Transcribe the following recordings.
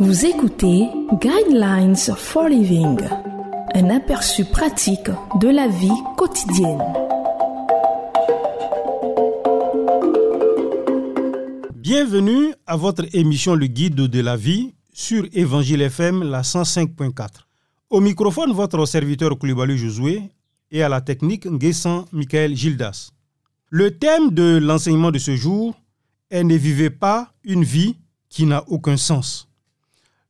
Vous écoutez Guidelines for Living, un aperçu pratique de la vie quotidienne. Bienvenue à votre émission Le Guide de la vie sur Évangile FM la 105.4. Au microphone, votre serviteur Koulibaly Josué et à la technique Nguessan Michael Gildas. Le thème de l'enseignement de ce jour est Ne vivez pas une vie qui n'a aucun sens.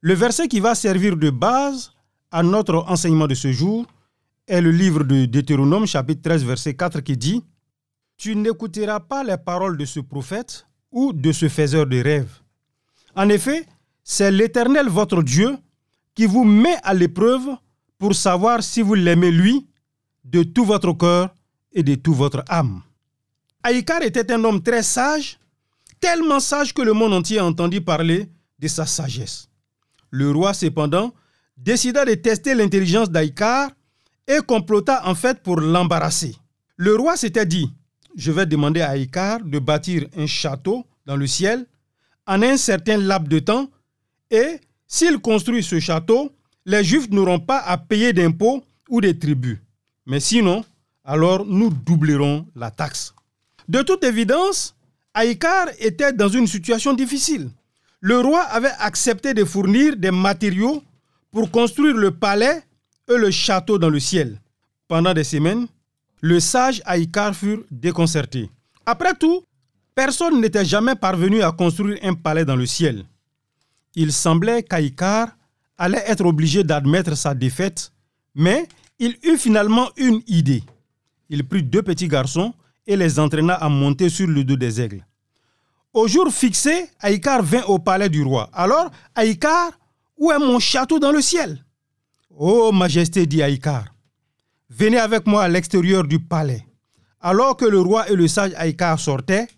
Le verset qui va servir de base à notre enseignement de ce jour est le livre de Deutéronome chapitre 13 verset 4 qui dit Tu n'écouteras pas les paroles de ce prophète ou de ce faiseur de rêves. En effet, c'est l'Éternel votre Dieu qui vous met à l'épreuve pour savoir si vous l'aimez lui de tout votre cœur et de toute votre âme. Aïkar était un homme très sage, tellement sage que le monde entier a entendu parler de sa sagesse. Le roi, cependant, décida de tester l'intelligence d'Aïkar et complota en fait pour l'embarrasser. Le roi s'était dit, je vais demander à Aïkar de bâtir un château dans le ciel en un certain laps de temps et s'il construit ce château, les Juifs n'auront pas à payer d'impôts ou des tribus. Mais sinon, alors nous doublerons la taxe. De toute évidence, Aïkar était dans une situation difficile. Le roi avait accepté de fournir des matériaux pour construire le palais et le château dans le ciel. Pendant des semaines, le sage Aïkar fut déconcerté. Après tout, personne n'était jamais parvenu à construire un palais dans le ciel. Il semblait qu'Aïkar allait être obligé d'admettre sa défaite, mais il eut finalement une idée. Il prit deux petits garçons et les entraîna à monter sur le dos des aigles. Au jour fixé, Aïkar vint au palais du roi. Alors, Aïkar, où est mon château dans le ciel? Oh, Majesté, dit Aïkar, venez avec moi à l'extérieur du palais. Alors que le roi et le sage Aïkar sortaient,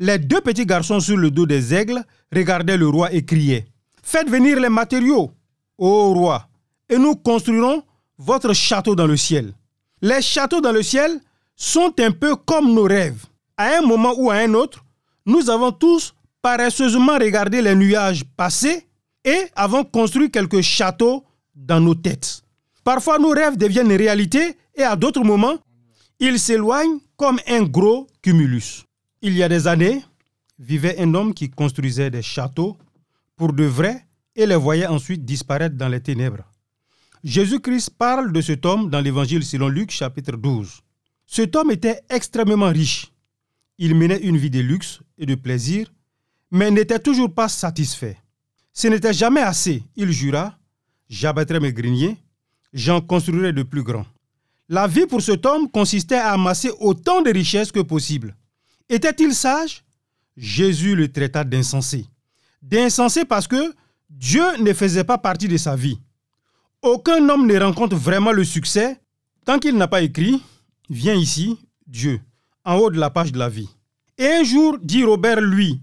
les deux petits garçons sur le dos des aigles regardaient le roi et criaient Faites venir les matériaux, ô roi, et nous construirons votre château dans le ciel. Les châteaux dans le ciel sont un peu comme nos rêves. À un moment ou à un autre, nous avons tous paresseusement regardé les nuages passer et avons construit quelques châteaux dans nos têtes. Parfois, nos rêves deviennent réalité et à d'autres moments, ils s'éloignent comme un gros cumulus. Il y a des années, vivait un homme qui construisait des châteaux pour de vrai et les voyait ensuite disparaître dans les ténèbres. Jésus-Christ parle de cet homme dans l'évangile selon Luc chapitre 12. Cet homme était extrêmement riche. Il menait une vie de luxe et de plaisir, mais n'était toujours pas satisfait. Ce n'était jamais assez. Il jura, j'abattrai mes greniers, j'en construirai de plus grands. La vie pour cet homme consistait à amasser autant de richesses que possible. Était-il sage? Jésus le traita d'insensé. D'insensé parce que Dieu ne faisait pas partie de sa vie. Aucun homme ne rencontre vraiment le succès tant qu'il n'a pas écrit Viens ici, Dieu, en haut de la page de la vie. Et un jour, dit Robert lui,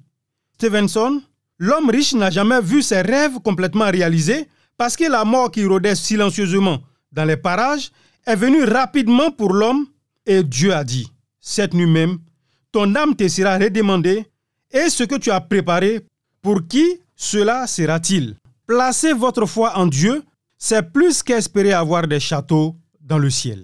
Stevenson, l'homme riche n'a jamais vu ses rêves complètement réalisés parce que la mort qui rôdait silencieusement dans les parages est venue rapidement pour l'homme et Dieu a dit, cette nuit même, ton âme te sera redemandée et ce que tu as préparé, pour qui cela sera-t-il? Placez votre foi en Dieu, c'est plus qu'espérer avoir des châteaux dans le ciel.